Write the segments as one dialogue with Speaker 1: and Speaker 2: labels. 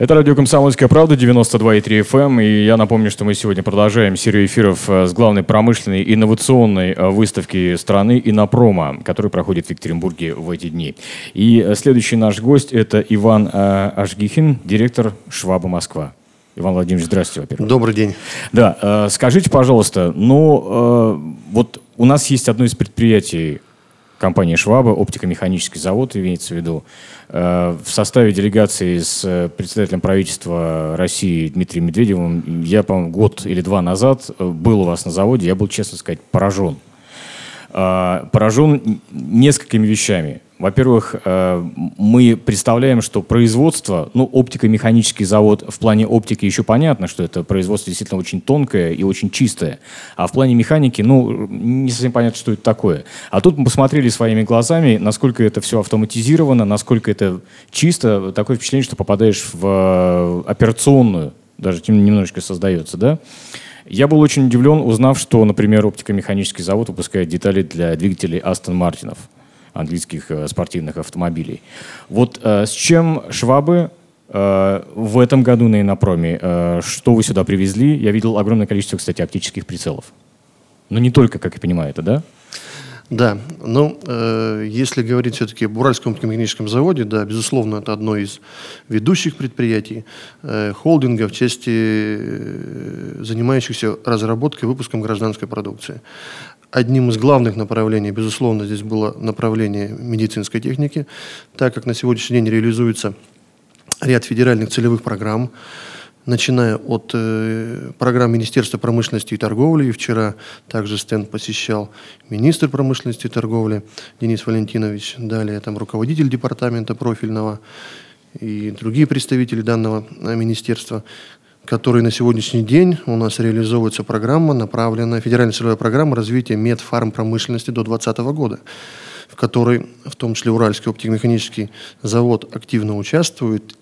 Speaker 1: Это радио «Комсомольская правда», 92,3 FM. Эм. И я напомню, что мы сегодня продолжаем серию эфиров э, с главной промышленной инновационной э, выставки страны «Инопрома», которая проходит в Екатеринбурге в эти дни. И э, следующий наш гость – это Иван Ашгихин, директор «Шваба Москва». Иван Владимирович, здравствуйте, во-первых.
Speaker 2: Добрый день.
Speaker 1: Да, скажите, пожалуйста, ну, вот у нас есть одно из предприятий компании «Шваба», оптико-механический завод, имеется в виду, э, в составе делегации с э, председателем правительства России Дмитрием Медведевым. Я, по-моему, год или два назад э, был у вас на заводе, я был, честно сказать, поражен. Поражен несколькими вещами. Во-первых, э, мы представляем, что производство, ну, оптико-механический завод в плане оптики еще понятно, что это производство действительно очень тонкое и очень чистое. А в плане механики, ну, не совсем понятно, что это такое. А тут мы посмотрели своими глазами, насколько это все автоматизировано, насколько это чисто. Такое впечатление, что попадаешь в э, операционную, даже немножечко создается, да? Я был очень удивлен, узнав, что, например, оптико-механический завод выпускает детали для двигателей Астон Мартинов английских э, спортивных автомобилей. Вот э, с чем Швабы э, в этом году на Инопроме, что вы сюда привезли? Я видел огромное количество, кстати, оптических прицелов. Но не только, как я понимаю, это, да?
Speaker 2: Да, ну, э, если говорить все-таки об Уральском механическом заводе, да, безусловно, это одно из ведущих предприятий э, холдинга в части э, занимающихся разработкой и выпуском гражданской продукции. Одним из главных направлений, безусловно, здесь было направление медицинской техники, так как на сегодняшний день реализуется ряд федеральных целевых программ, начиная от э, программ Министерства промышленности и торговли. И вчера также стенд посещал министр промышленности и торговли Денис Валентинович, далее там руководитель департамента профильного и другие представители данного э, министерства, который на сегодняшний день у нас реализовывается программа, направленная, федеральная целевая программа развития медфармпромышленности до 2020 года, в которой в том числе Уральский оптико-механический завод активно участвует.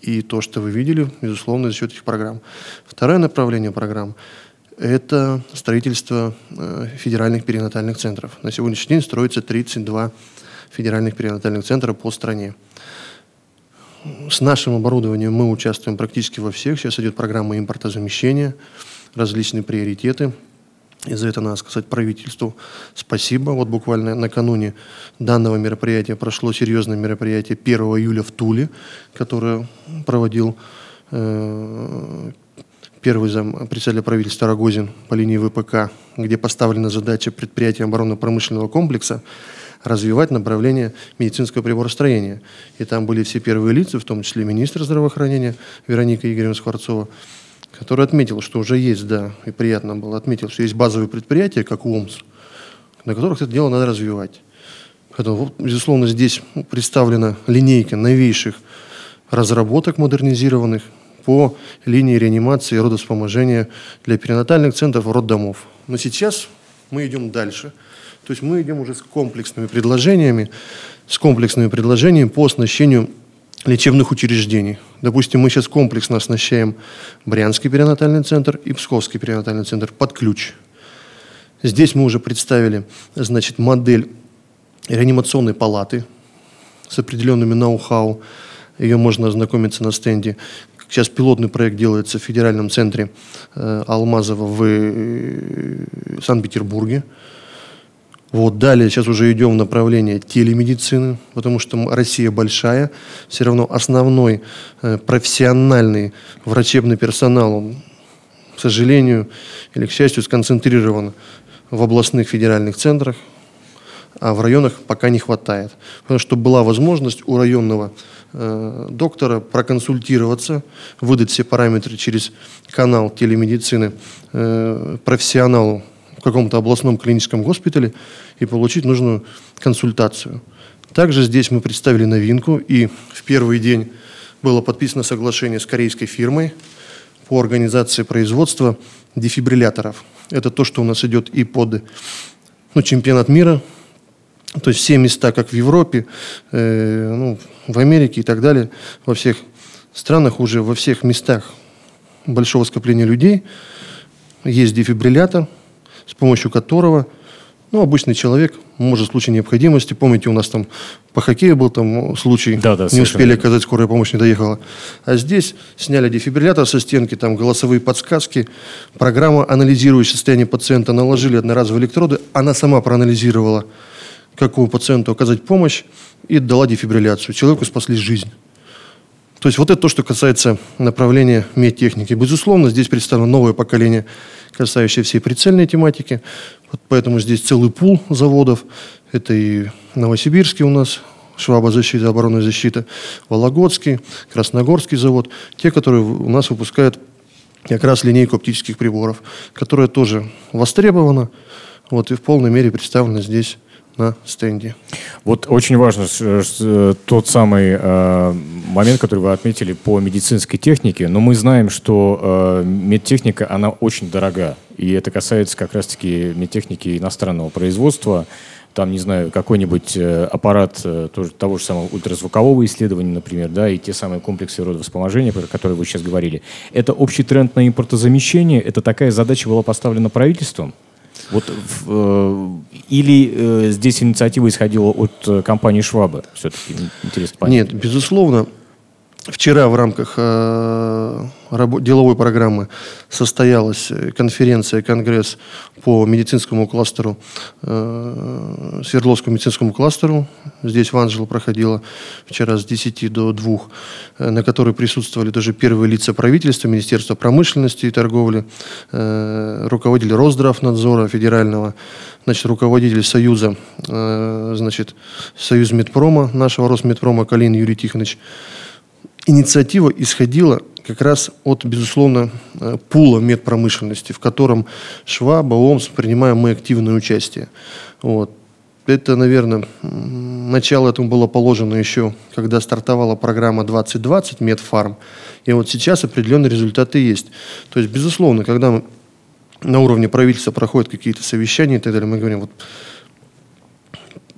Speaker 2: И то, что вы видели, безусловно, за счет этих программ. Второе направление программ – это строительство э, федеральных перинатальных центров. На сегодняшний день строится 32 федеральных перинатальных центра по стране. С нашим оборудованием мы участвуем практически во всех. Сейчас идет программа импортозамещения, различные приоритеты. И за это надо сказать правительству спасибо. Вот буквально накануне данного мероприятия прошло серьезное мероприятие 1 июля в Туле, которое проводил э, первый зам председателя правительства Рогозин по линии ВПК, где поставлена задача предприятия оборонно-промышленного комплекса развивать направление медицинского приборостроения. И там были все первые лица, в том числе министр здравоохранения Вероника Игоревна Скворцова, который отметил, что уже есть, да, и приятно было, отметил, что есть базовые предприятия, как УОМС, на которых это дело надо развивать. Поэтому, безусловно, здесь представлена линейка новейших разработок модернизированных по линии реанимации и родовспоможения для перинатальных центров роддомов. Но сейчас мы идем дальше – то есть мы идем уже с комплексными предложениями, с комплексными предложениями по оснащению лечебных учреждений. Допустим, мы сейчас комплексно оснащаем Брянский перинатальный центр и Псковский перинатальный центр под ключ. Здесь мы уже представили значит, модель реанимационной палаты с определенными ноу-хау. Ее можно ознакомиться на стенде. Сейчас пилотный проект делается в федеральном центре э, Алмазова в э, Санкт-Петербурге. Вот, далее сейчас уже идем в направление телемедицины, потому что Россия большая, все равно основной э, профессиональный врачебный персонал, он, к сожалению или к счастью, сконцентрирован в областных федеральных центрах, а в районах пока не хватает. Потому что была возможность у районного э, доктора проконсультироваться, выдать все параметры через канал телемедицины э, профессионалу каком-то областном клиническом госпитале и получить нужную консультацию. Также здесь мы представили новинку, и в первый день было подписано соглашение с корейской фирмой по организации производства дефибрилляторов. Это то, что у нас идет и под ну, чемпионат мира, то есть все места, как в Европе, э, ну, в Америке и так далее, во всех странах уже, во всех местах большого скопления людей есть дефибриллятор – с помощью которого Ну, обычный человек, может, в случае необходимости. Помните, у нас там по хоккею был там случай,
Speaker 1: да, да,
Speaker 2: не успели оказать, скорая помощь не доехала. А здесь сняли дефибриллятор со стенки, там голосовые подсказки, программа, анализирующая состояние пациента, наложили одноразовые электроды, она сама проанализировала, какому пациенту оказать помощь, и дала дефибрилляцию. Человеку спасли жизнь. То есть вот это то, что касается направления медтехники. Безусловно, здесь представлено новое поколение, касающее всей прицельной тематики. Вот поэтому здесь целый пул заводов. Это и Новосибирский у нас, Шваба защита, оборонная защита, Вологодский, Красногорский завод. Те, которые у нас выпускают как раз линейку оптических приборов, которая тоже востребована вот, и в полной мере представлена здесь на стенде.
Speaker 1: Вот очень важно э, тот самый э, момент, который вы отметили по медицинской технике, но мы знаем, что э, медтехника, она очень дорога, и это касается как раз-таки медтехники иностранного производства, там, не знаю, какой-нибудь э, аппарат э, того же самого ультразвукового исследования, например, да, и те самые комплексы родовспоможения, про которые вы сейчас говорили. Это общий тренд на импортозамещение, это такая задача была поставлена правительством? Вот, э, или э, здесь инициатива исходила от э, компании Швабы? Все-таки интересно
Speaker 2: понять. Нет, безусловно. Вчера в рамках э, деловой программы состоялась конференция, конгресс по медицинскому кластеру, э, Свердловскому медицинскому кластеру. Здесь в Анжело проходила вчера с 10 до 2, э, на которой присутствовали даже первые лица правительства, Министерства промышленности и торговли, э, руководитель Росздравнадзора федерального, значит, руководитель Союза, э, значит, Союз Медпрома, нашего Росмедпрома Калин Юрий Тихонович, инициатива исходила как раз от, безусловно, э, пула медпромышленности, в котором Шваба, ОМС принимаем мы активное участие. Вот. Это, наверное, начало этому было положено еще, когда стартовала программа 2020 Медфарм. И вот сейчас определенные результаты есть. То есть, безусловно, когда на уровне правительства проходят какие-то совещания и так далее, мы говорим, вот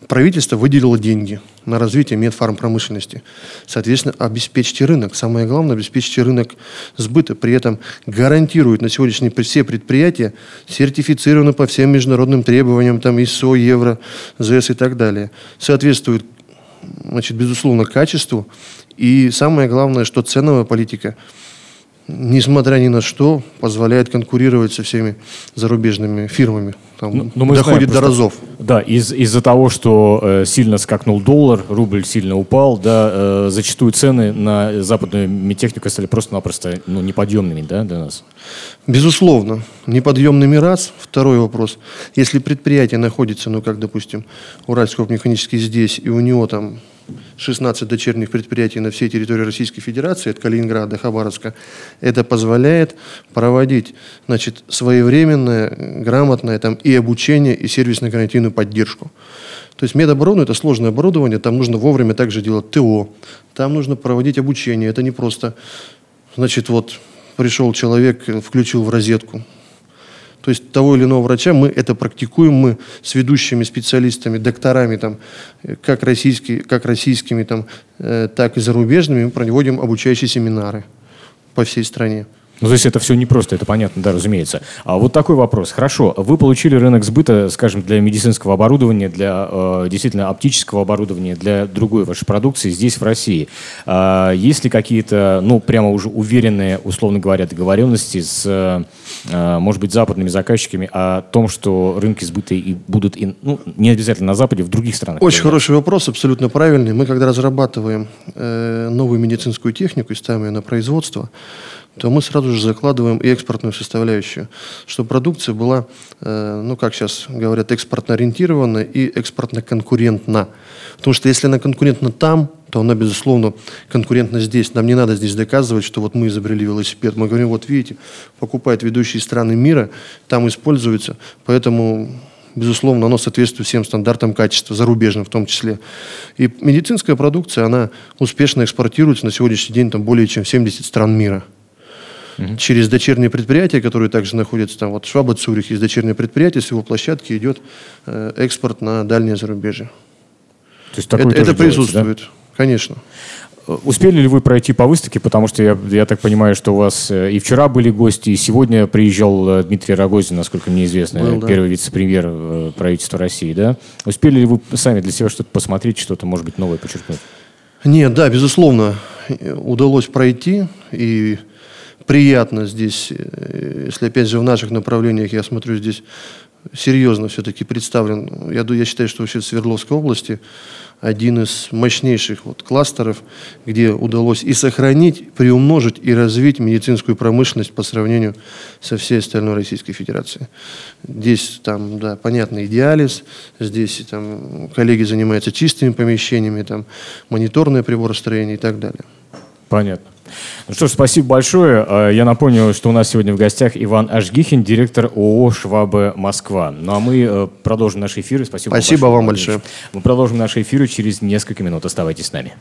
Speaker 2: правительство выделило деньги на развитие медфармпромышленности. Соответственно, обеспечьте рынок. Самое главное, обеспечьте рынок сбыта. При этом гарантирует на сегодняшний день все предприятия сертифицированы по всем международным требованиям, там ИСО, Евро, ЗС и так далее. Соответствует, значит, безусловно, качеству. И самое главное, что ценовая политика – несмотря ни на что, позволяет конкурировать со всеми зарубежными фирмами. Там ну, ну мы доходит знаем, до разов.
Speaker 1: Да, из, из-за того, что э, сильно скакнул доллар, рубль сильно упал, да, э, зачастую цены на западную медтехнику стали просто-напросто ну, неподъемными да, для нас.
Speaker 2: Безусловно, неподъемными раз. Второй вопрос. Если предприятие находится, ну как, допустим, Уральский механический здесь, и у него там 16 дочерних предприятий на всей территории Российской Федерации, от Калининграда до Хабаровска, это позволяет проводить значит, своевременное, грамотное там, и обучение, и сервисно-гарантийную поддержку. То есть медоборона – это сложное оборудование, там нужно вовремя также делать ТО, там нужно проводить обучение. Это не просто, значит, вот пришел человек, включил в розетку, то есть того или иного врача мы это практикуем, мы с ведущими специалистами, докторами, там, как, российские, как российскими, там, э, так и зарубежными, мы проводим обучающие семинары по всей стране.
Speaker 1: Ну, то есть это все непросто, это понятно, да, разумеется. А вот такой вопрос. Хорошо, вы получили рынок сбыта, скажем, для медицинского оборудования, для э, действительно оптического оборудования, для другой вашей продукции здесь, в России. А есть ли какие-то, ну, прямо уже уверенные, условно говоря, договоренности с, э, может быть, западными заказчиками о том, что рынки сбыта и будут, и, ну, не обязательно на Западе, в других странах?
Speaker 2: Очень хороший вопрос, абсолютно правильный. Мы, когда разрабатываем э, новую медицинскую технику и ставим ее на производство, то мы сразу же закладываем и экспортную составляющую, чтобы продукция была, э, ну как сейчас говорят, экспортно ориентирована и экспортно конкурентна. Потому что если она конкурентна там, то она, безусловно, конкурентна здесь. Нам не надо здесь доказывать, что вот мы изобрели велосипед. Мы говорим, вот видите, покупают ведущие страны мира, там используется, поэтому безусловно, оно соответствует всем стандартам качества, зарубежным в том числе. И медицинская продукция, она успешно экспортируется на сегодняшний день там более чем в 70 стран мира угу. через дочерние предприятия, которые также находятся там, вот Шваба Цюрих есть дочернее предприятие, с его площадки идет э, экспорт на дальнее зарубежье.
Speaker 1: То есть такое это,
Speaker 2: это присутствует, да? конечно.
Speaker 1: Успели ли вы пройти по выставке? Потому что я, я так понимаю, что у вас э, и вчера были гости, и сегодня приезжал э, Дмитрий Рогозин, насколько мне известно, Был, да. первый вице-премьер правительства России, да? Успели ли вы сами для себя что-то посмотреть, что-то, может быть, новое подчеркнуть?
Speaker 2: Нет, да, безусловно, удалось пройти, и приятно здесь, если опять же в наших направлениях, я смотрю, здесь серьезно все-таки представлен. Я, я считаю, что вообще в Свердловской области один из мощнейших вот кластеров, где удалось и сохранить, приумножить и развить медицинскую промышленность по сравнению со всей остальной Российской Федерацией. Здесь там, да, понятно, диализ, здесь там коллеги занимаются чистыми помещениями, там мониторное приборостроение и так далее.
Speaker 1: Понятно. Ну что ж, спасибо большое. А, я напомню, что у нас сегодня в гостях Иван Ашгихин, директор ООО «Швабы Москва». Ну а мы э, продолжим наши эфиры.
Speaker 2: Спасибо, спасибо вам большое.
Speaker 1: Мы продолжим наши эфиры через несколько минут. Оставайтесь с нами.